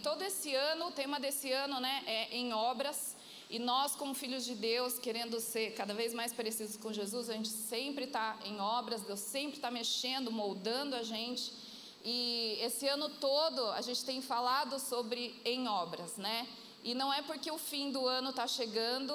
todo esse ano, o tema desse ano né, é em obras. E nós, como filhos de Deus, querendo ser cada vez mais parecidos com Jesus, a gente sempre está em obras, Deus sempre está mexendo, moldando a gente. E esse ano todo a gente tem falado sobre em obras, né? E não é porque o fim do ano está chegando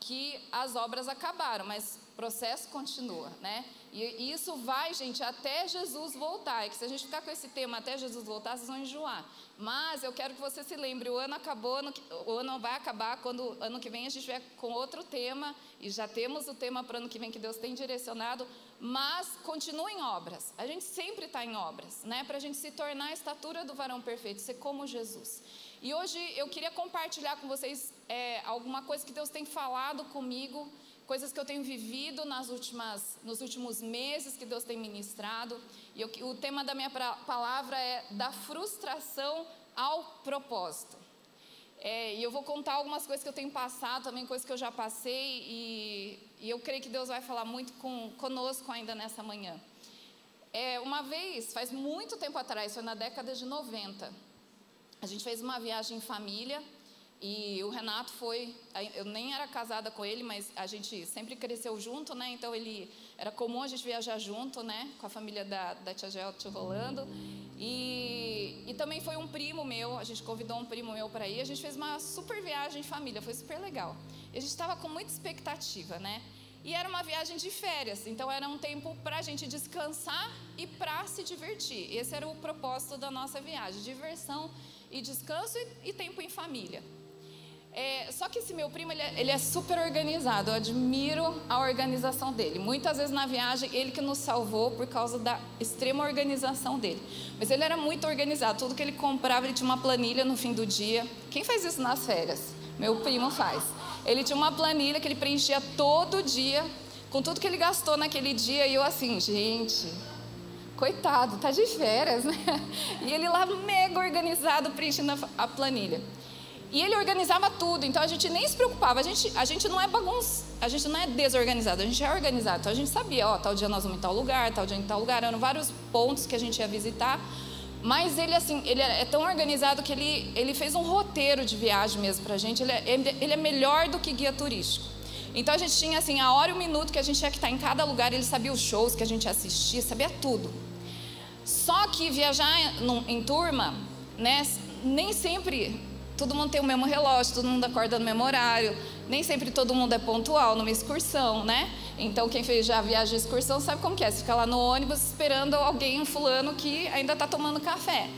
que as obras acabaram, mas processo continua, né? E isso vai, gente, até Jesus voltar. É que se a gente ficar com esse tema até Jesus voltar, vocês vão enjoar. Mas eu quero que você se lembre: o ano acabou, o ano vai acabar quando ano que vem a gente vier com outro tema. E já temos o tema para o ano que vem que Deus tem direcionado. Mas continue em obras. A gente sempre está em obras, né? Para a gente se tornar a estatura do varão perfeito, ser como Jesus. E hoje eu queria compartilhar com vocês é, alguma coisa que Deus tem falado comigo coisas que eu tenho vivido nas últimas, nos últimos meses que Deus tem ministrado. E eu, o tema da minha palavra é da frustração ao propósito. É, e eu vou contar algumas coisas que eu tenho passado, também coisas que eu já passei, e, e eu creio que Deus vai falar muito com, conosco ainda nessa manhã. É, uma vez, faz muito tempo atrás, foi na década de 90, a gente fez uma viagem em família e o Renato foi, eu nem era casada com ele, mas a gente sempre cresceu junto, né? Então ele era comum a gente viajar junto, né? Com a família da, da tia Gel Rolando. E, e também foi um primo meu, a gente convidou um primo meu para ir. A gente fez uma super viagem em família, foi super legal. E a gente estava com muita expectativa, né? E era uma viagem de férias, então era um tempo para a gente descansar e para se divertir. Esse era o propósito da nossa viagem: diversão e descanso e, e tempo em família. É, só que esse meu primo, ele é, ele é, super organizado, eu admiro a organização dele. Muitas vezes na viagem, ele que nos salvou por causa da extrema organização dele. Mas ele era muito organizado, tudo que ele comprava, ele tinha uma planilha no fim do dia. Quem faz isso nas férias? Meu primo faz. Ele tinha uma planilha que ele preenchia todo dia, com tudo que ele gastou naquele dia, e eu assim, gente, coitado, tá de férias, né? E ele lá mega organizado, preenchendo a planilha. E ele organizava tudo, então a gente nem se preocupava. A gente, a gente não é bagunça, a gente não é desorganizado, a gente é organizado. Então a gente sabia, ó, tal dia nós vamos em tal lugar, tal dia em tal lugar. Eram vários pontos que a gente ia visitar. Mas ele, assim, ele é tão organizado que ele, ele fez um roteiro de viagem mesmo para a gente. Ele é, ele é melhor do que guia turístico. Então a gente tinha, assim, a hora e o minuto que a gente tinha que estar em cada lugar. Ele sabia os shows que a gente assistia, sabia tudo. Só que viajar em, em turma, né, nem sempre todo mundo tem o mesmo relógio, todo mundo acorda no mesmo horário, nem sempre todo mundo é pontual numa excursão, né? Então, quem fez já a viagem de excursão sabe como que é. Você fica lá no ônibus esperando alguém, um fulano, que ainda está tomando café.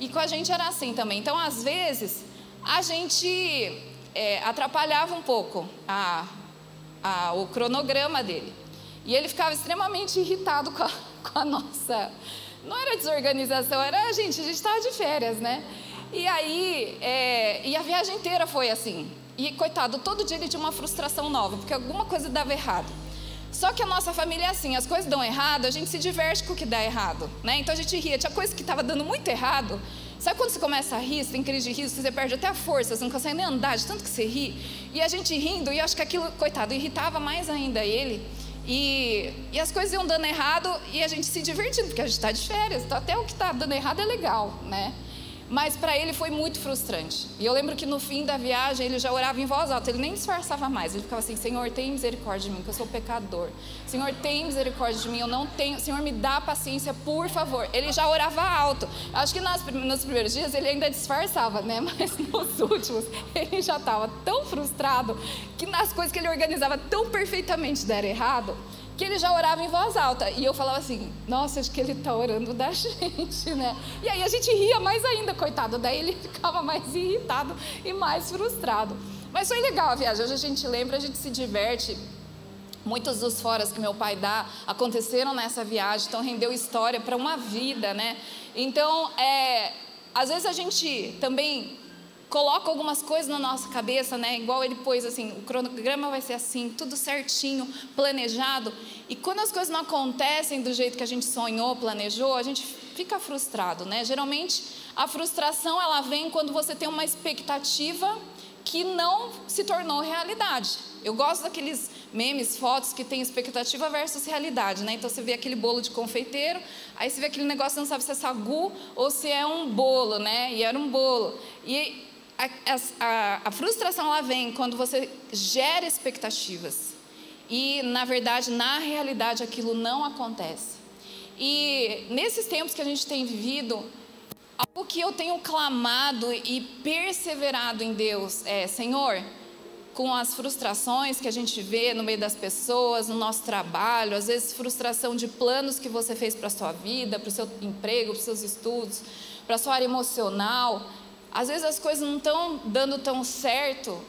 E com a gente era assim também. Então, às vezes, a gente é, atrapalhava um pouco a, a, o cronograma dele. E ele ficava extremamente irritado com a, com a nossa. Não era desorganização, era a gente, a gente estava de férias, né? E aí, é, e a viagem inteira foi assim. E coitado, todo dia ele tinha uma frustração nova, porque alguma coisa dava errado. Só que a nossa família é assim, as coisas dão errado, a gente se diverte com o que dá errado, né? Então a gente ria, tinha coisa que estava dando muito errado. Sabe quando você começa a rir, você tem crise de riso, você perde até a força, você não consegue nem andar de tanto que você ri. E a gente rindo, e acho que aquilo, coitado, irritava mais ainda ele. E, e as coisas iam dando errado e a gente se divertindo, porque a gente está de férias, então até o que está dando errado é legal, né? Mas para ele foi muito frustrante. E eu lembro que no fim da viagem ele já orava em voz alta, ele nem disfarçava mais. Ele ficava assim: Senhor, tem misericórdia de mim, que eu sou pecador. Senhor, tem misericórdia de mim, eu não tenho. Senhor, me dá paciência, por favor. Ele já orava alto. Acho que nas, nos primeiros dias ele ainda disfarçava, né? Mas nos últimos ele já estava tão frustrado que nas coisas que ele organizava tão perfeitamente deram errado que ele já orava em voz alta. E eu falava assim: nossa, acho que ele está orando da gente, né? E aí a gente ria mais ainda, coitado. Daí ele ficava mais irritado e mais frustrado. Mas foi legal a viagem. Hoje a gente lembra, a gente se diverte. Muitos dos foras que meu pai dá aconteceram nessa viagem, então rendeu história para uma vida, né? Então, é, às vezes a gente também coloca algumas coisas na nossa cabeça, né? Igual ele pôs assim, o cronograma vai ser assim, tudo certinho, planejado. E quando as coisas não acontecem do jeito que a gente sonhou, planejou, a gente fica frustrado, né? Geralmente a frustração ela vem quando você tem uma expectativa que não se tornou realidade. Eu gosto daqueles memes, fotos que tem expectativa versus realidade, né? Então você vê aquele bolo de confeiteiro, aí você vê aquele negócio, não sabe se é sagu ou se é um bolo, né? E era um bolo. E a, a, a frustração ela vem quando você gera expectativas e, na verdade, na realidade, aquilo não acontece. E nesses tempos que a gente tem vivido, algo que eu tenho clamado e perseverado em Deus é: Senhor, com as frustrações que a gente vê no meio das pessoas, no nosso trabalho, às vezes frustração de planos que você fez para a sua vida, para o seu emprego, para os seus estudos, para a sua área emocional. Às vezes as coisas não estão dando tão certo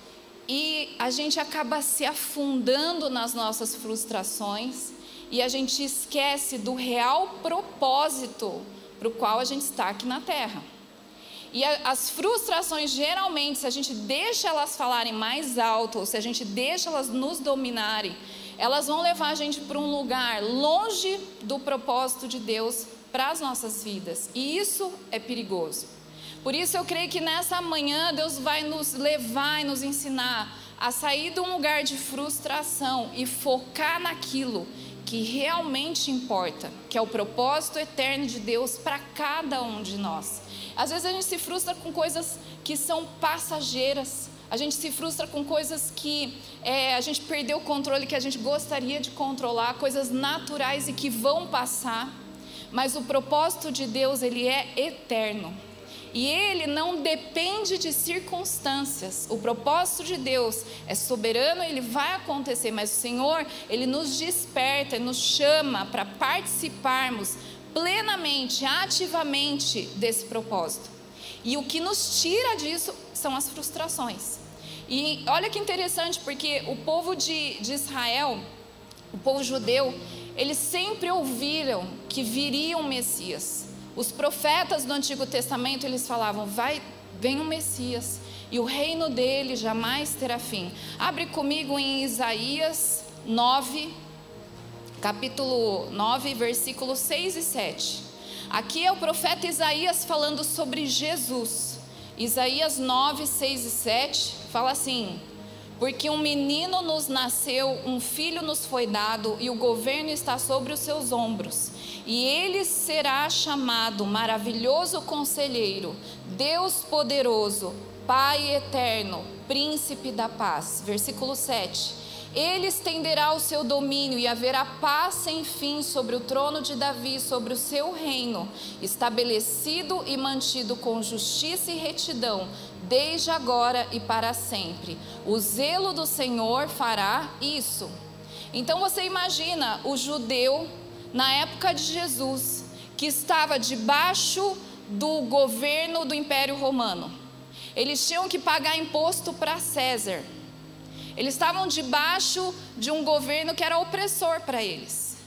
e a gente acaba se afundando nas nossas frustrações e a gente esquece do real propósito para o qual a gente está aqui na Terra. E as frustrações, geralmente, se a gente deixa elas falarem mais alto, ou se a gente deixa elas nos dominarem, elas vão levar a gente para um lugar longe do propósito de Deus para as nossas vidas. E isso é perigoso. Por isso eu creio que nessa manhã Deus vai nos levar e nos ensinar a sair de um lugar de frustração e focar naquilo que realmente importa, que é o propósito eterno de Deus para cada um de nós. Às vezes a gente se frustra com coisas que são passageiras. A gente se frustra com coisas que é, a gente perdeu o controle, que a gente gostaria de controlar, coisas naturais e que vão passar. Mas o propósito de Deus, ele é eterno. E ele não depende de circunstâncias. O propósito de Deus é soberano, ele vai acontecer, mas o Senhor, ele nos desperta, nos chama para participarmos plenamente, ativamente desse propósito. E o que nos tira disso são as frustrações. E olha que interessante, porque o povo de, de Israel, o povo judeu, eles sempre ouviram que viria um Messias. Os profetas do Antigo Testamento, eles falavam, vai, vem um Messias, e o reino dele jamais terá fim. Abre comigo em Isaías 9, capítulo 9, versículos 6 e 7. Aqui é o profeta Isaías falando sobre Jesus. Isaías 9, 6 e 7 fala assim: Porque um menino nos nasceu, um filho nos foi dado, e o governo está sobre os seus ombros. E ele será chamado Maravilhoso Conselheiro, Deus Poderoso, Pai Eterno, Príncipe da Paz. Versículo 7. Ele estenderá o seu domínio e haverá paz sem fim sobre o trono de Davi, sobre o seu reino, estabelecido e mantido com justiça e retidão, desde agora e para sempre. O zelo do Senhor fará isso. Então você imagina o judeu na época de Jesus, que estava debaixo do governo do Império Romano. Eles tinham que pagar imposto para César. Eles estavam debaixo de um governo que era opressor para eles.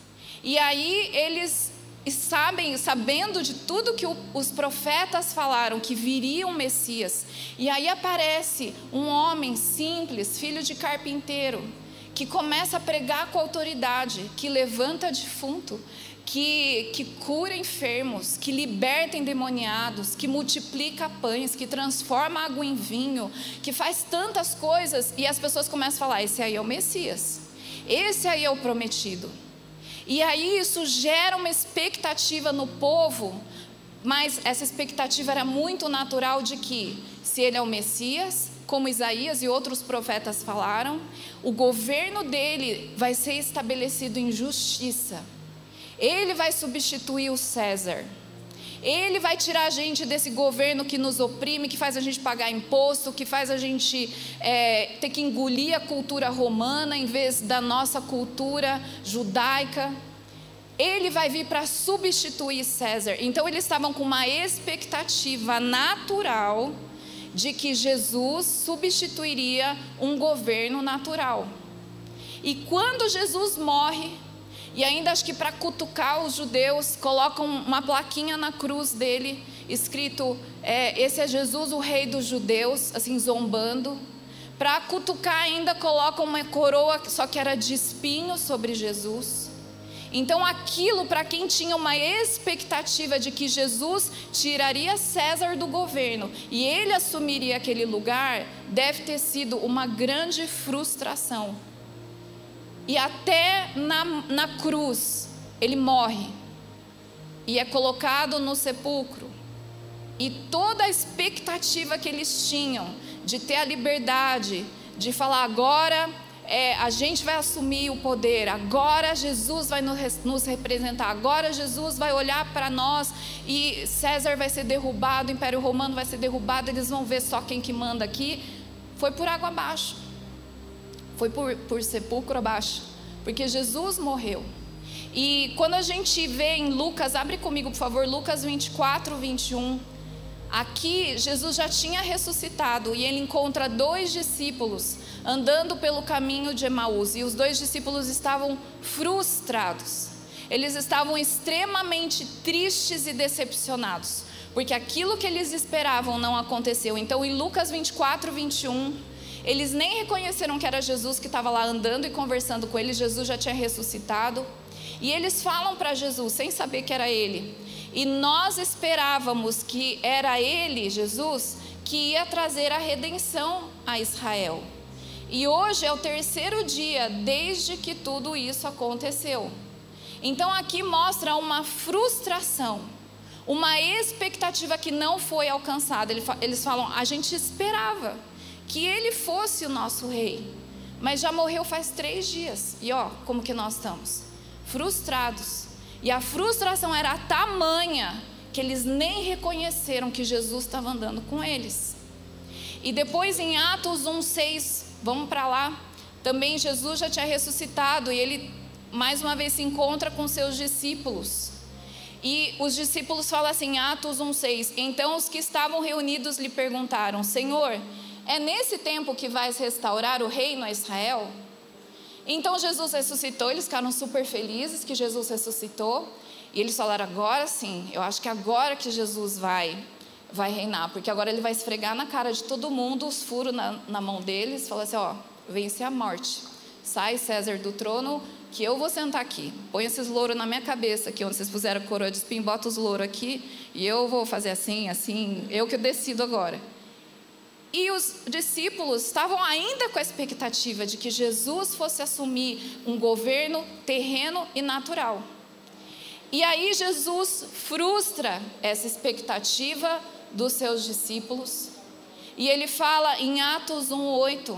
E aí eles sabem, sabendo de tudo que os profetas falaram, que viria um Messias. E aí aparece um homem simples, filho de carpinteiro, que começa a pregar com autoridade, que levanta defunto, que, que cura enfermos, que liberta endemoniados, que multiplica pães, que transforma água em vinho, que faz tantas coisas e as pessoas começam a falar: esse aí é o Messias, esse aí é o prometido. E aí isso gera uma expectativa no povo, mas essa expectativa era muito natural de que, se ele é o Messias, como Isaías e outros profetas falaram, o governo dele vai ser estabelecido em justiça ele vai substituir o César. Ele vai tirar a gente desse governo que nos oprime, que faz a gente pagar imposto, que faz a gente é, ter que engolir a cultura romana em vez da nossa cultura judaica. Ele vai vir para substituir César. Então eles estavam com uma expectativa natural de que Jesus substituiria um governo natural. E quando Jesus morre, e ainda acho que para cutucar os judeus, colocam uma plaquinha na cruz dele, escrito: é, Esse é Jesus, o rei dos judeus, assim, zombando. Para cutucar, ainda colocam uma coroa, só que era de espinho sobre Jesus. Então, aquilo para quem tinha uma expectativa de que Jesus tiraria César do governo e ele assumiria aquele lugar, deve ter sido uma grande frustração. E até na, na cruz, ele morre e é colocado no sepulcro. E toda a expectativa que eles tinham de ter a liberdade, de falar agora é, a gente vai assumir o poder, agora Jesus vai nos representar, agora Jesus vai olhar para nós e César vai ser derrubado, o Império Romano vai ser derrubado, eles vão ver só quem que manda aqui. Foi por água abaixo, foi por, por sepulcro abaixo, porque Jesus morreu. E quando a gente vê em Lucas, abre comigo por favor, Lucas 24, 21. Aqui Jesus já tinha ressuscitado e ele encontra dois discípulos andando pelo caminho de Emaús e os dois discípulos estavam frustrados. Eles estavam extremamente tristes e decepcionados, porque aquilo que eles esperavam não aconteceu. Então, em Lucas 24, 21, eles nem reconheceram que era Jesus que estava lá andando e conversando com eles, Jesus já tinha ressuscitado. E eles falam para Jesus, sem saber que era ele: e nós esperávamos que era ele, Jesus, que ia trazer a redenção a Israel. E hoje é o terceiro dia desde que tudo isso aconteceu. Então aqui mostra uma frustração, uma expectativa que não foi alcançada. Eles falam: a gente esperava que ele fosse o nosso rei, mas já morreu faz três dias. E ó, como que nós estamos? Frustrados. E a frustração era tamanha que eles nem reconheceram que Jesus estava andando com eles. E depois em Atos 1:6, vamos para lá. Também Jesus já tinha ressuscitado e ele mais uma vez se encontra com seus discípulos. E os discípulos falam assim, Atos 1:6. Então os que estavam reunidos lhe perguntaram: Senhor, é nesse tempo que vais restaurar o reino a Israel? Então Jesus ressuscitou, eles ficaram super felizes que Jesus ressuscitou. E eles falaram: agora sim, eu acho que agora que Jesus vai vai reinar, porque agora ele vai esfregar na cara de todo mundo os furos na, na mão deles, falar assim: ó, vence a morte, sai César do trono, que eu vou sentar aqui, põe esses louros na minha cabeça, aqui onde vocês puseram coroa de espinho, bota os louros aqui, e eu vou fazer assim, assim, eu que decido agora. E os discípulos estavam ainda com a expectativa de que Jesus fosse assumir um governo terreno e natural. E aí Jesus frustra essa expectativa dos seus discípulos. E ele fala em Atos 1:8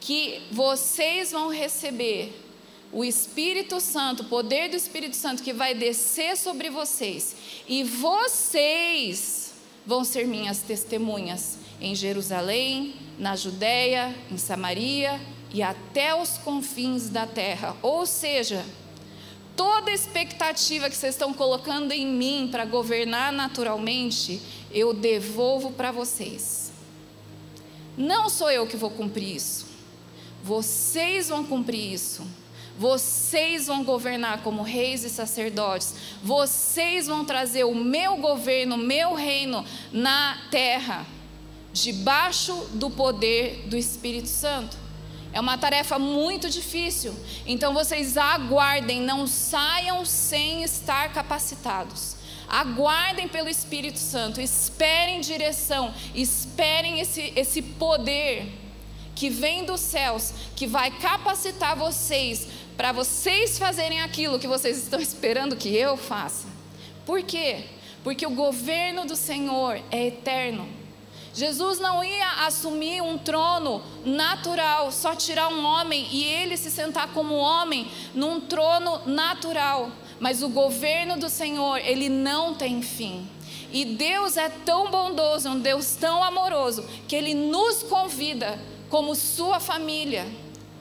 que vocês vão receber o Espírito Santo, o poder do Espírito Santo que vai descer sobre vocês, e vocês vão ser minhas testemunhas em Jerusalém, na Judéia, em Samaria e até os confins da terra. Ou seja, toda expectativa que vocês estão colocando em mim para governar naturalmente, eu devolvo para vocês. Não sou eu que vou cumprir isso. Vocês vão cumprir isso. Vocês vão governar como reis e sacerdotes. Vocês vão trazer o meu governo, o meu reino na terra debaixo do poder do Espírito Santo. É uma tarefa muito difícil, então vocês aguardem, não saiam sem estar capacitados. Aguardem pelo Espírito Santo, esperem direção, esperem esse, esse poder que vem dos céus, que vai capacitar vocês para vocês fazerem aquilo que vocês estão esperando que eu faça. Por quê? Porque o governo do Senhor é eterno. Jesus não ia assumir um trono natural, só tirar um homem e ele se sentar como homem num trono natural. Mas o governo do Senhor, ele não tem fim. E Deus é tão bondoso, um Deus tão amoroso, que ele nos convida, como sua família,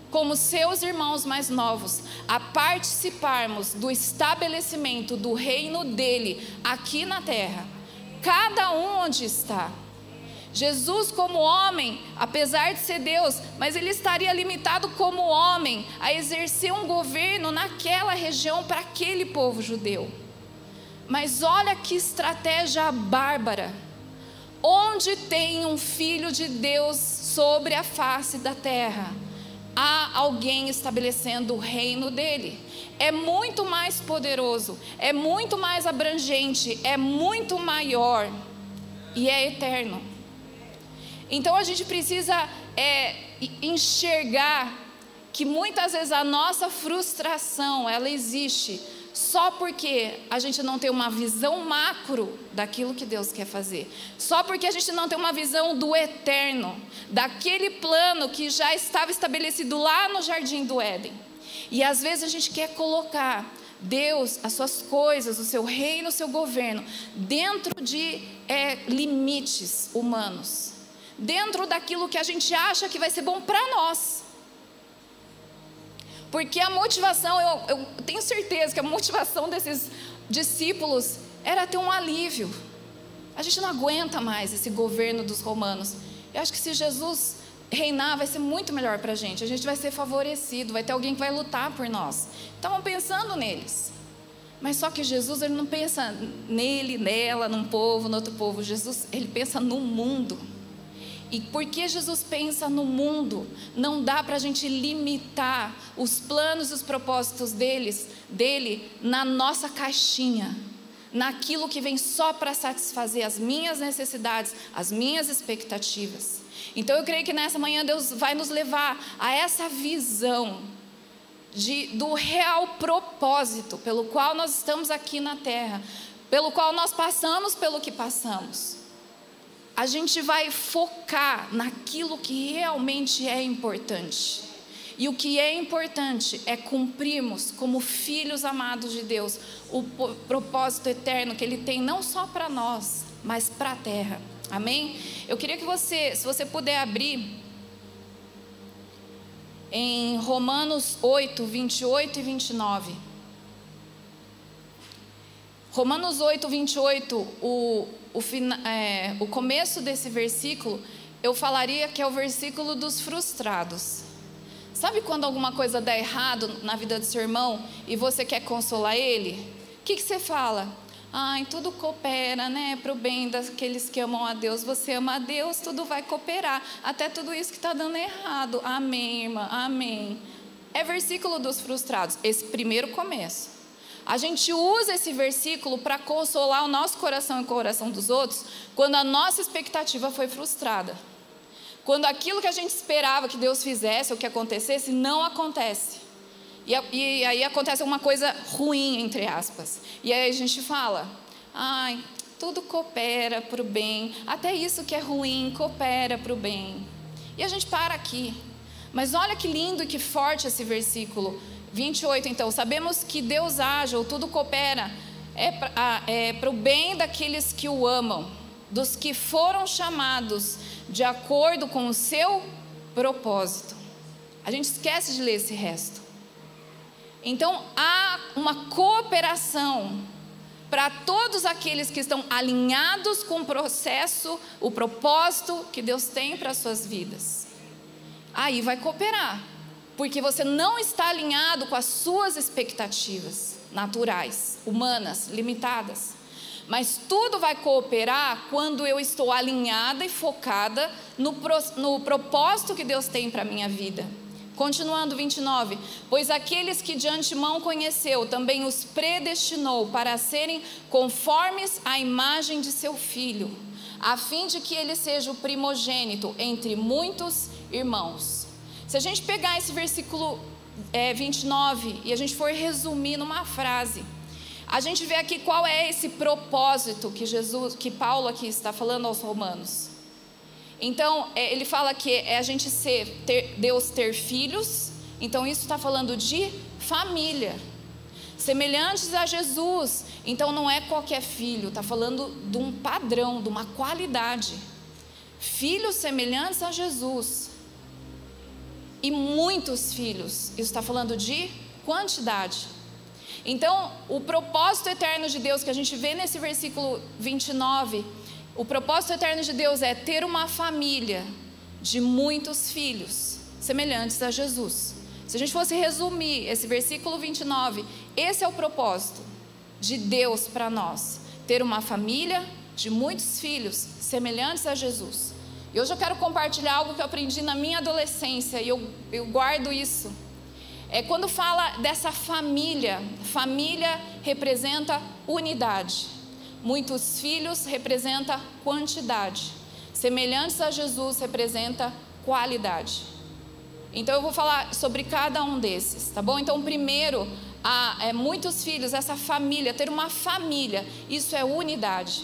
como seus irmãos mais novos, a participarmos do estabelecimento do reino dele aqui na terra. Cada um onde está. Jesus, como homem, apesar de ser Deus, mas ele estaria limitado como homem a exercer um governo naquela região para aquele povo judeu. Mas olha que estratégia bárbara. Onde tem um filho de Deus sobre a face da terra, há alguém estabelecendo o reino dele. É muito mais poderoso, é muito mais abrangente, é muito maior e é eterno. Então a gente precisa é, enxergar que muitas vezes a nossa frustração ela existe só porque a gente não tem uma visão macro daquilo que Deus quer fazer, só porque a gente não tem uma visão do eterno, daquele plano que já estava estabelecido lá no jardim do Éden. E às vezes a gente quer colocar Deus, as suas coisas, o seu reino, o seu governo, dentro de é, limites humanos, dentro daquilo que a gente acha que vai ser bom para nós. Porque a motivação, eu, eu tenho certeza que a motivação desses discípulos era ter um alívio. A gente não aguenta mais esse governo dos romanos. Eu acho que se Jesus reinar, vai ser muito melhor para a gente. A gente vai ser favorecido, vai ter alguém que vai lutar por nós. Estavam pensando neles. Mas só que Jesus, ele não pensa nele, nela, num povo, no outro povo. Jesus, ele pensa no mundo. E porque Jesus pensa no mundo, não dá para a gente limitar os planos e os propósitos deles, dele na nossa caixinha, naquilo que vem só para satisfazer as minhas necessidades, as minhas expectativas. Então eu creio que nessa manhã Deus vai nos levar a essa visão de, do real propósito pelo qual nós estamos aqui na terra, pelo qual nós passamos pelo que passamos a gente vai focar naquilo que realmente é importante. E o que é importante é cumprirmos, como filhos amados de Deus, o propósito eterno que Ele tem não só para nós, mas para a terra. Amém? Eu queria que você, se você puder abrir em Romanos 8, 28 e 29. Romanos 8, 28, o, o, é, o começo desse versículo, eu falaria que é o versículo dos frustrados. Sabe quando alguma coisa dá errado na vida do seu irmão e você quer consolar ele? O que, que você fala? Ai, tudo coopera, né, para o bem daqueles que amam a Deus. Você ama a Deus, tudo vai cooperar. Até tudo isso que está dando errado. Amém, irmã, amém. É versículo dos frustrados, esse primeiro começo. A gente usa esse versículo para consolar o nosso coração e o coração dos outros quando a nossa expectativa foi frustrada. Quando aquilo que a gente esperava que Deus fizesse ou que acontecesse não acontece. E, e aí acontece uma coisa ruim, entre aspas. E aí a gente fala: ai, tudo coopera para o bem, até isso que é ruim coopera para o bem. E a gente para aqui. Mas olha que lindo e que forte esse versículo. 28, então, sabemos que Deus age, ou tudo coopera, é para é o bem daqueles que o amam, dos que foram chamados de acordo com o seu propósito. A gente esquece de ler esse resto. Então, há uma cooperação para todos aqueles que estão alinhados com o processo, o propósito que Deus tem para as suas vidas. Aí vai cooperar porque você não está alinhado com as suas expectativas naturais, humanas, limitadas. Mas tudo vai cooperar quando eu estou alinhada e focada no, no propósito que Deus tem para a minha vida. Continuando 29, pois aqueles que de antemão conheceu, também os predestinou para serem conformes à imagem de seu filho, a fim de que ele seja o primogênito entre muitos irmãos. Se a gente pegar esse versículo é, 29 e a gente for resumir numa frase, a gente vê aqui qual é esse propósito que Jesus, que Paulo aqui está falando aos romanos. Então, é, ele fala que é a gente ser, ter, Deus ter filhos, então isso está falando de família. Semelhantes a Jesus, então não é qualquer filho, está falando de um padrão, de uma qualidade. Filhos semelhantes a Jesus e muitos filhos. Isso está falando de quantidade. Então, o propósito eterno de Deus que a gente vê nesse versículo 29, o propósito eterno de Deus é ter uma família de muitos filhos, semelhantes a Jesus. Se a gente fosse resumir esse versículo 29, esse é o propósito de Deus para nós: ter uma família de muitos filhos, semelhantes a Jesus. E hoje eu quero compartilhar algo que eu aprendi na minha adolescência e eu, eu guardo isso. É quando fala dessa família, família representa unidade. Muitos filhos representa quantidade. Semelhantes a Jesus representa qualidade. Então eu vou falar sobre cada um desses, tá bom? Então, primeiro, a, é, muitos filhos, essa família, ter uma família, isso é unidade.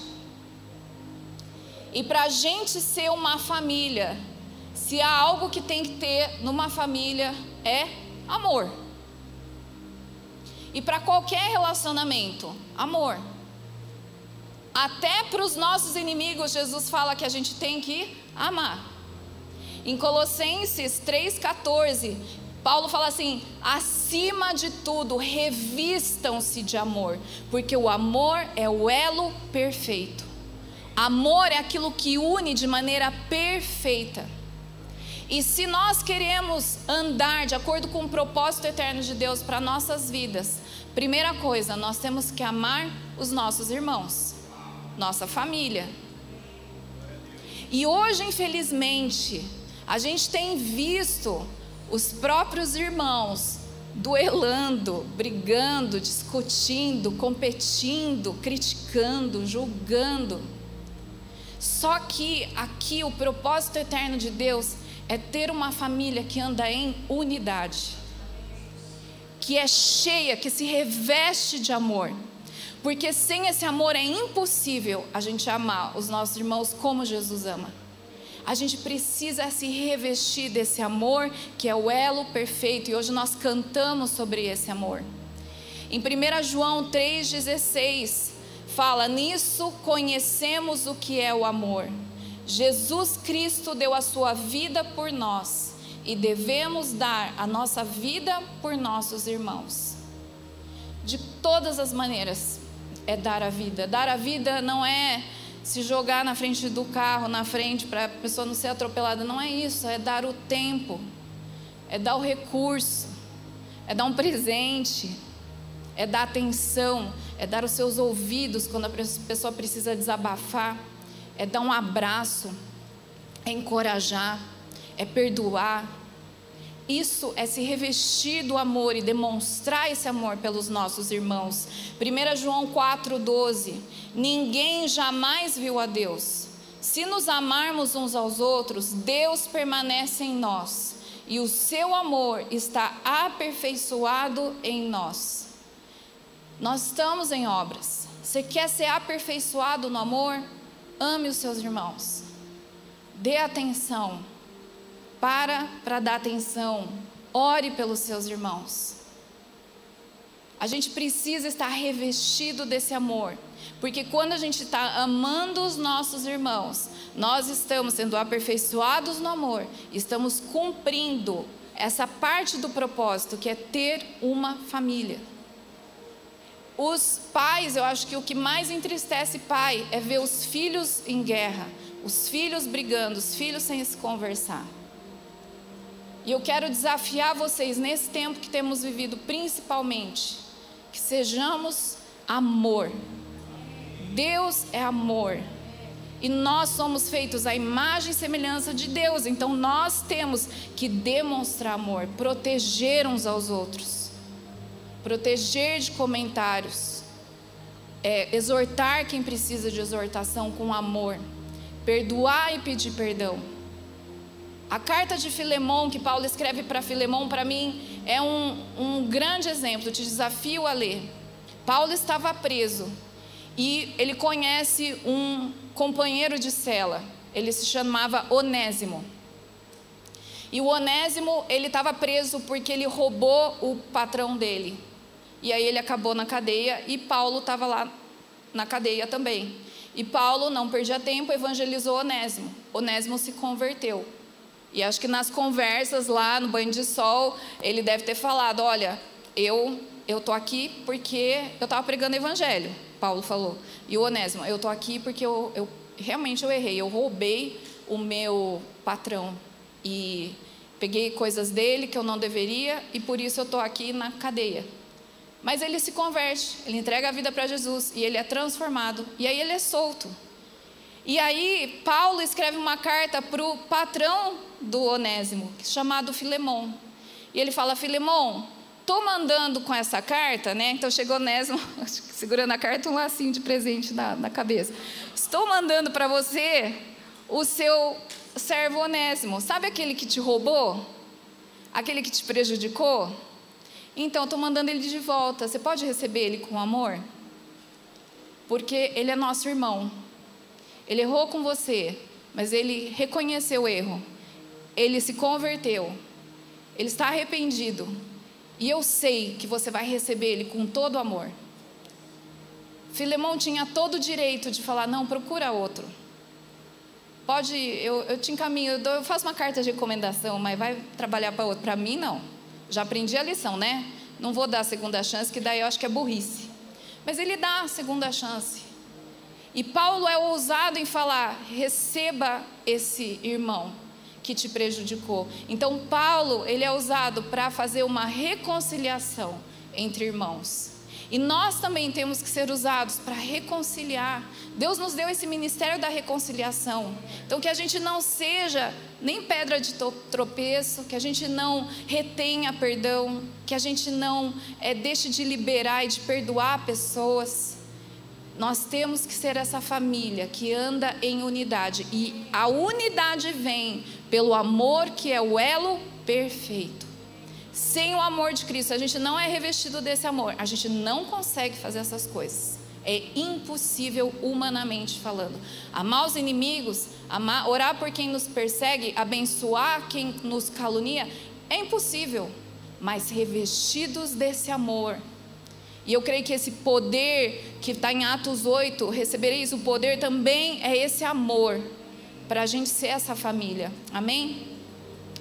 E para a gente ser uma família, se há algo que tem que ter numa família, é amor. E para qualquer relacionamento, amor. Até para os nossos inimigos, Jesus fala que a gente tem que amar. Em Colossenses 3,14, Paulo fala assim: acima de tudo, revistam-se de amor, porque o amor é o elo perfeito. Amor é aquilo que une de maneira perfeita. E se nós queremos andar de acordo com o propósito eterno de Deus para nossas vidas, primeira coisa, nós temos que amar os nossos irmãos, nossa família. E hoje, infelizmente, a gente tem visto os próprios irmãos duelando, brigando, discutindo, competindo, criticando, julgando. Só que aqui o propósito eterno de Deus é ter uma família que anda em unidade, que é cheia, que se reveste de amor. Porque sem esse amor é impossível a gente amar os nossos irmãos como Jesus ama. A gente precisa se revestir desse amor que é o elo perfeito e hoje nós cantamos sobre esse amor. Em 1 João 3,16 fala: Nisso conhecemos o que é o amor. Jesus Cristo deu a sua vida por nós e devemos dar a nossa vida por nossos irmãos. De todas as maneiras é dar a vida. Dar a vida não é se jogar na frente do carro, na frente, para a pessoa não ser atropelada. Não é isso, é dar o tempo, é dar o recurso, é dar um presente, é dar atenção, é dar os seus ouvidos quando a pessoa precisa desabafar, é dar um abraço, é encorajar, é perdoar. Isso é se revestir do amor e demonstrar esse amor pelos nossos irmãos. 1 João 4,12: Ninguém jamais viu a Deus. Se nos amarmos uns aos outros, Deus permanece em nós e o seu amor está aperfeiçoado em nós. Nós estamos em obras. Você quer ser aperfeiçoado no amor? Ame os seus irmãos. Dê atenção para para dar atenção. Ore pelos seus irmãos. A gente precisa estar revestido desse amor, porque quando a gente está amando os nossos irmãos, nós estamos sendo aperfeiçoados no amor, estamos cumprindo essa parte do propósito que é ter uma família. Os pais, eu acho que o que mais entristece pai é ver os filhos em guerra, os filhos brigando, os filhos sem se conversar. E eu quero desafiar vocês nesse tempo que temos vivido, principalmente, que sejamos amor. Deus é amor. E nós somos feitos à imagem e semelhança de Deus, então nós temos que demonstrar amor, proteger uns aos outros, proteger de comentários, é, exortar quem precisa de exortação com amor, perdoar e pedir perdão. A carta de Filemão, que Paulo escreve para Filemão, para mim é um, um grande exemplo, te desafio a ler. Paulo estava preso e ele conhece um companheiro de cela, ele se chamava Onésimo. E o Onésimo, ele estava preso porque ele roubou o patrão dele. E aí ele acabou na cadeia e Paulo estava lá na cadeia também. E Paulo não perdia tempo, evangelizou Onésimo. Onésimo se converteu. E acho que nas conversas lá no banho de sol, ele deve ter falado: Olha, eu eu tô aqui porque eu estava pregando evangelho. Paulo falou. E o Onésimo, eu tô aqui porque eu, eu realmente eu errei. Eu roubei o meu patrão e peguei coisas dele que eu não deveria e por isso eu tô aqui na cadeia. Mas ele se converte, ele entrega a vida para Jesus e ele é transformado e aí ele é solto. E aí, Paulo escreve uma carta para o patrão do Onésimo, chamado Filemon. E ele fala: Filemon, estou mandando com essa carta, né? Então chegou Onésimo, segurando a carta, um lacinho de presente na, na cabeça. Estou mandando para você o seu servo Onésimo. Sabe aquele que te roubou? Aquele que te prejudicou? Então, estou mandando ele de volta. Você pode receber ele com amor? Porque ele é nosso irmão. Ele errou com você, mas ele reconheceu o erro. Ele se converteu. Ele está arrependido. E eu sei que você vai receber ele com todo amor. Filemão tinha todo o direito de falar: não, procura outro. Pode, eu, eu te encaminho, eu, dou, eu faço uma carta de recomendação, mas vai trabalhar para outro. Para mim, não. Já aprendi a lição, né? Não vou dar a segunda chance, que daí eu acho que é burrice. Mas ele dá a segunda chance. E Paulo é ousado em falar: receba esse irmão que te prejudicou. Então Paulo, ele é usado para fazer uma reconciliação entre irmãos. E nós também temos que ser usados para reconciliar. Deus nos deu esse ministério da reconciliação. Então, que a gente não seja nem pedra de tropeço, que a gente não retenha perdão, que a gente não é, deixe de liberar e de perdoar pessoas. Nós temos que ser essa família que anda em unidade. E a unidade vem pelo amor que é o elo perfeito. Sem o amor de Cristo, a gente não é revestido desse amor. A gente não consegue fazer essas coisas. É impossível humanamente falando. Amar os inimigos, amar, orar por quem nos persegue, abençoar quem nos calunia, é impossível. Mas revestidos desse amor, e eu creio que esse poder que está em Atos 8, recebereis o poder também é esse amor, para a gente ser essa família. Amém?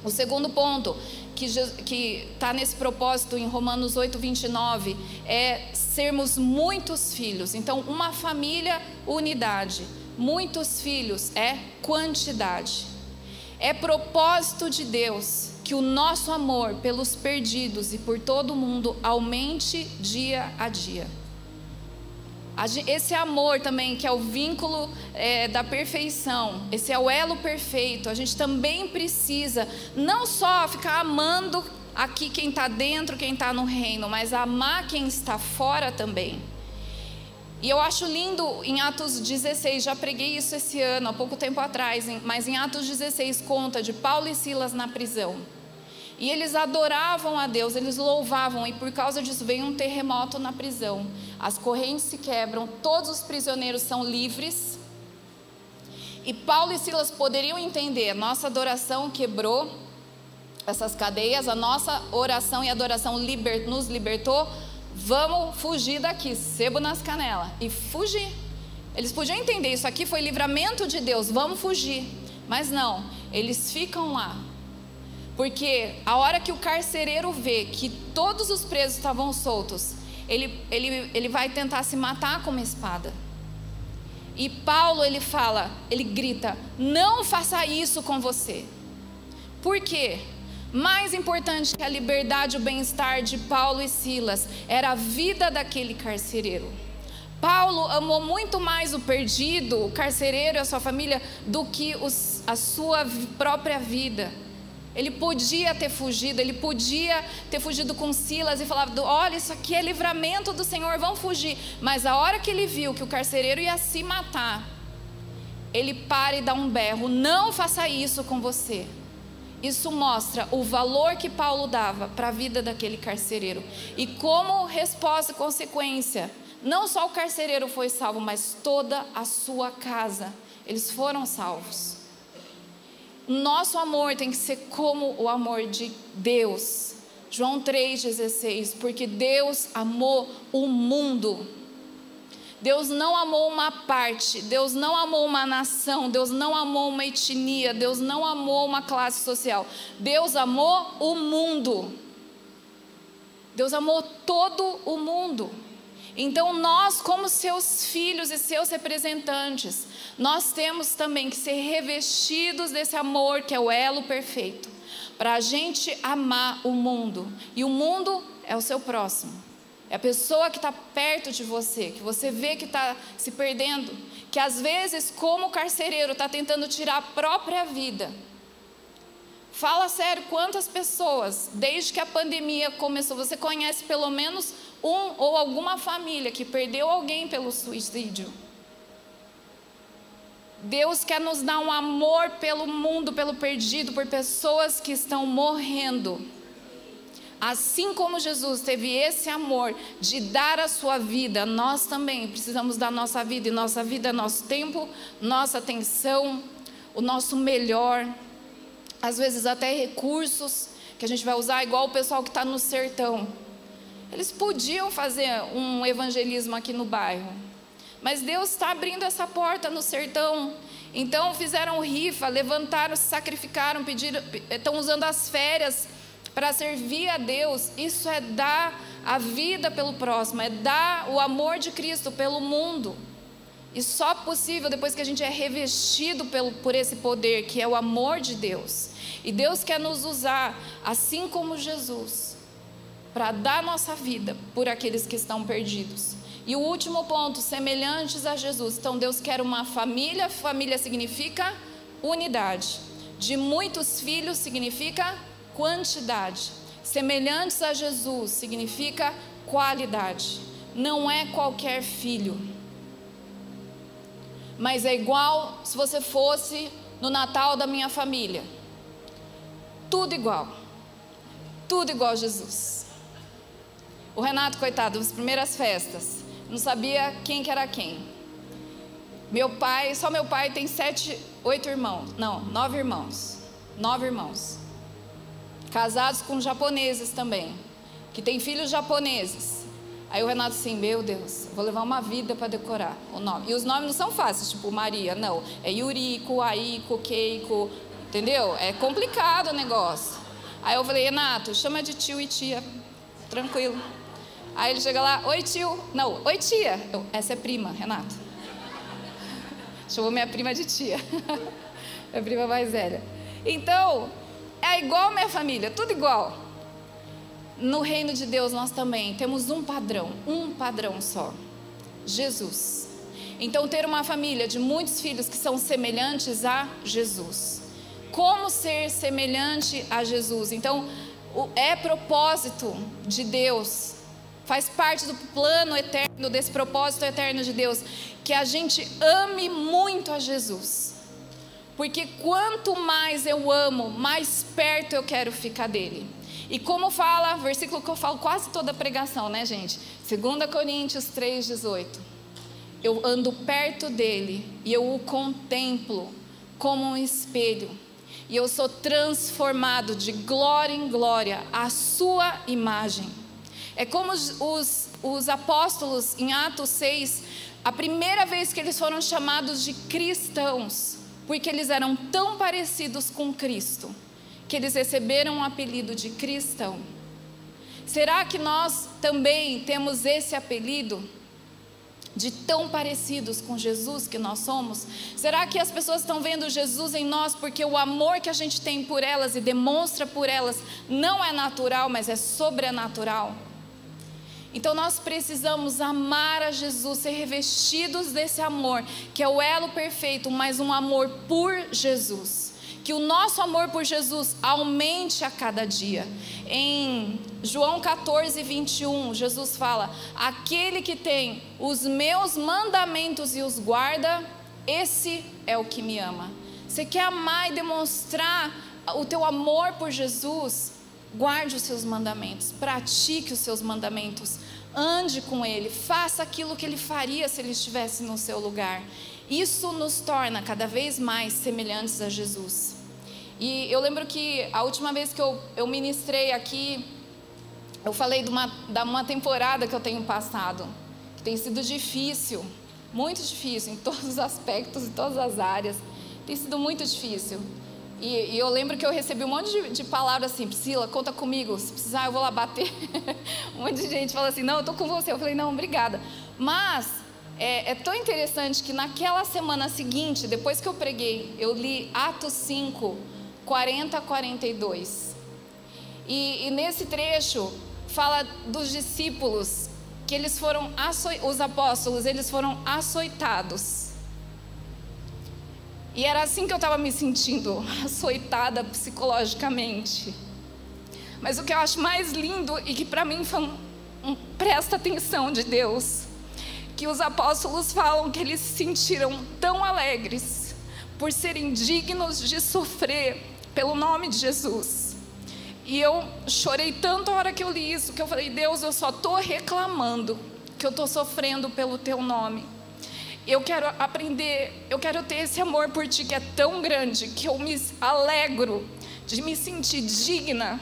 O segundo ponto que está nesse propósito em Romanos 8, 29 é sermos muitos filhos. Então, uma família, unidade. Muitos filhos é quantidade. É propósito de Deus que o nosso amor pelos perdidos e por todo mundo aumente dia a dia. Esse amor também, que é o vínculo é, da perfeição, esse é o elo perfeito. A gente também precisa não só ficar amando aqui quem está dentro, quem está no reino, mas amar quem está fora também. E eu acho lindo em Atos 16, já preguei isso esse ano, há pouco tempo atrás, mas em Atos 16 conta de Paulo e Silas na prisão. E eles adoravam a Deus, eles louvavam, e por causa disso veio um terremoto na prisão. As correntes se quebram, todos os prisioneiros são livres. E Paulo e Silas poderiam entender: nossa adoração quebrou essas cadeias, a nossa oração e adoração liber, nos libertou Vamos fugir daqui, sebo nas canelas. E fugir. Eles podiam entender, isso aqui foi livramento de Deus, vamos fugir. Mas não, eles ficam lá. Porque a hora que o carcereiro vê que todos os presos estavam soltos, ele, ele, ele vai tentar se matar com uma espada. E Paulo, ele fala, ele grita: Não faça isso com você. Por quê? Mais importante que a liberdade e o bem-estar de Paulo e Silas era a vida daquele carcereiro. Paulo amou muito mais o perdido, o carcereiro e a sua família do que os, a sua própria vida. Ele podia ter fugido, ele podia ter fugido com Silas e falado: Olha, isso aqui é livramento do Senhor, vamos fugir. Mas a hora que ele viu que o carcereiro ia se matar, ele para e dá um berro: Não faça isso com você. Isso mostra o valor que Paulo dava para a vida daquele carcereiro. E como resposta e consequência, não só o carcereiro foi salvo, mas toda a sua casa. Eles foram salvos. Nosso amor tem que ser como o amor de Deus. João 3,16. Porque Deus amou o mundo Deus não amou uma parte, Deus não amou uma nação, Deus não amou uma etnia, Deus não amou uma classe social. Deus amou o mundo. Deus amou todo o mundo. Então, nós, como seus filhos e seus representantes, nós temos também que ser revestidos desse amor que é o elo perfeito, para a gente amar o mundo. E o mundo é o seu próximo. É a pessoa que está perto de você, que você vê que está se perdendo, que às vezes, como carcereiro, está tentando tirar a própria vida. Fala sério, quantas pessoas, desde que a pandemia começou, você conhece pelo menos um ou alguma família que perdeu alguém pelo suicídio? Deus quer nos dar um amor pelo mundo, pelo perdido, por pessoas que estão morrendo. Assim como Jesus teve esse amor de dar a sua vida, nós também precisamos dar nossa vida, e nossa vida nosso tempo, nossa atenção, o nosso melhor, às vezes até recursos que a gente vai usar, igual o pessoal que está no sertão. Eles podiam fazer um evangelismo aqui no bairro, mas Deus está abrindo essa porta no sertão. Então fizeram rifa, levantaram, se sacrificaram, pediram, estão usando as férias para servir a Deus, isso é dar a vida pelo próximo, é dar o amor de Cristo pelo mundo. E só possível depois que a gente é revestido pelo, por esse poder, que é o amor de Deus. E Deus quer nos usar, assim como Jesus, para dar nossa vida por aqueles que estão perdidos. E o último ponto, semelhantes a Jesus. Então Deus quer uma família, família significa unidade. De muitos filhos significa quantidade. Semelhantes a Jesus significa qualidade. Não é qualquer filho. Mas é igual se você fosse no Natal da minha família. Tudo igual. Tudo igual a Jesus. O Renato, coitado, as primeiras festas, não sabia quem que era quem. Meu pai, só meu pai tem sete, oito irmãos. Não, nove irmãos. Nove irmãos casados com japoneses também, que tem filhos japoneses. Aí o Renato assim, meu Deus, vou levar uma vida para decorar o nome. E os nomes não são fáceis, tipo Maria, não. É Yuriko, Aiko, Keiko, entendeu? É complicado o negócio. Aí eu falei, Renato, chama de tio e tia, tranquilo. Aí ele chega lá, oi tio, não, oi tia. Eu, essa é prima, Renato. Chamou minha prima de tia, minha prima mais velha. Então, é igual minha família, tudo igual. No reino de Deus nós também temos um padrão, um padrão só: Jesus. Então, ter uma família de muitos filhos que são semelhantes a Jesus. Como ser semelhante a Jesus? Então, é propósito de Deus, faz parte do plano eterno, desse propósito eterno de Deus, que a gente ame muito a Jesus. Porque quanto mais eu amo, mais perto eu quero ficar dele. E como fala, versículo que eu falo quase toda a pregação, né, gente? 2 Coríntios 3,18. Eu ando perto dele e eu o contemplo como um espelho. E eu sou transformado de glória em glória à sua imagem. É como os, os, os apóstolos em Atos 6, a primeira vez que eles foram chamados de cristãos porque eles eram tão parecidos com Cristo, que eles receberam o apelido de cristão. Será que nós também temos esse apelido? De tão parecidos com Jesus que nós somos? Será que as pessoas estão vendo Jesus em nós porque o amor que a gente tem por elas e demonstra por elas não é natural, mas é sobrenatural? Então nós precisamos amar a Jesus, ser revestidos desse amor, que é o elo perfeito, mas um amor por Jesus. Que o nosso amor por Jesus aumente a cada dia. Em João 14, 21, Jesus fala: Aquele que tem os meus mandamentos e os guarda, esse é o que me ama. Você quer amar e demonstrar o teu amor por Jesus? Guarde os seus mandamentos, pratique os seus mandamentos, ande com Ele, faça aquilo que Ele faria se Ele estivesse no seu lugar. Isso nos torna cada vez mais semelhantes a Jesus. E eu lembro que a última vez que eu, eu ministrei aqui, eu falei de uma, de uma temporada que eu tenho passado, que tem sido difícil, muito difícil em todos os aspectos, em todas as áreas. Tem sido muito difícil. E, e, eu lembro que eu recebi um monte de, de palavras assim, Priscila, conta comigo, se precisar eu vou lá bater. um monte de gente fala assim, não, eu estou com você. Eu falei, não, obrigada. Mas é, é, tão interessante que naquela semana seguinte, depois que eu preguei, eu li Atos 5, 40 a 42. E, e nesse trecho fala dos discípulos que eles foram, os apóstolos, eles foram açoitados E era assim que eu estava me sentindo, açoitada psicologicamente. Mas o que eu acho mais lindo e que para mim foi um, um presta atenção de Deus, que os apóstolos falam que eles se sentiram tão alegres por serem dignos de sofrer pelo nome de Jesus. E eu chorei tanto a hora que eu li isso, que eu falei: Deus, eu só estou reclamando que eu estou sofrendo pelo teu nome. Eu quero aprender, eu quero ter esse amor por ti que é tão grande que eu me alegro de me sentir digna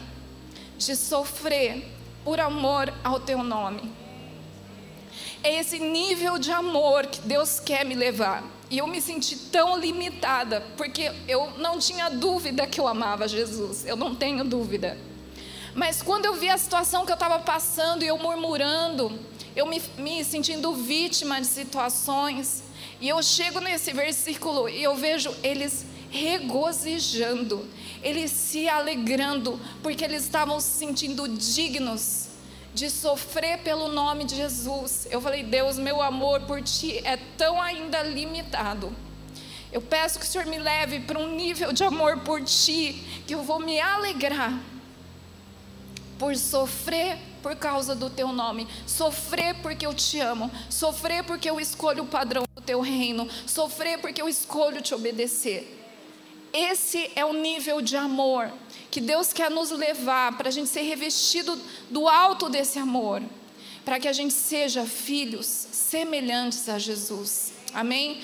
de sofrer por amor ao teu nome. É esse nível de amor que Deus quer me levar. E eu me senti tão limitada, porque eu não tinha dúvida que eu amava Jesus, eu não tenho dúvida. Mas quando eu vi a situação que eu estava passando e eu murmurando, eu me, me sentindo vítima de situações. E eu chego nesse versículo e eu vejo eles regozijando, eles se alegrando, porque eles estavam se sentindo dignos de sofrer pelo nome de Jesus. Eu falei, Deus, meu amor por ti é tão ainda limitado. Eu peço que o Senhor me leve para um nível de amor por ti, que eu vou me alegrar por sofrer por causa do teu nome, sofrer porque eu te amo, sofrer porque eu escolho o padrão do teu reino, sofrer porque eu escolho te obedecer. Esse é o nível de amor que Deus quer nos levar para a gente ser revestido do alto desse amor, para que a gente seja filhos semelhantes a Jesus. Amém?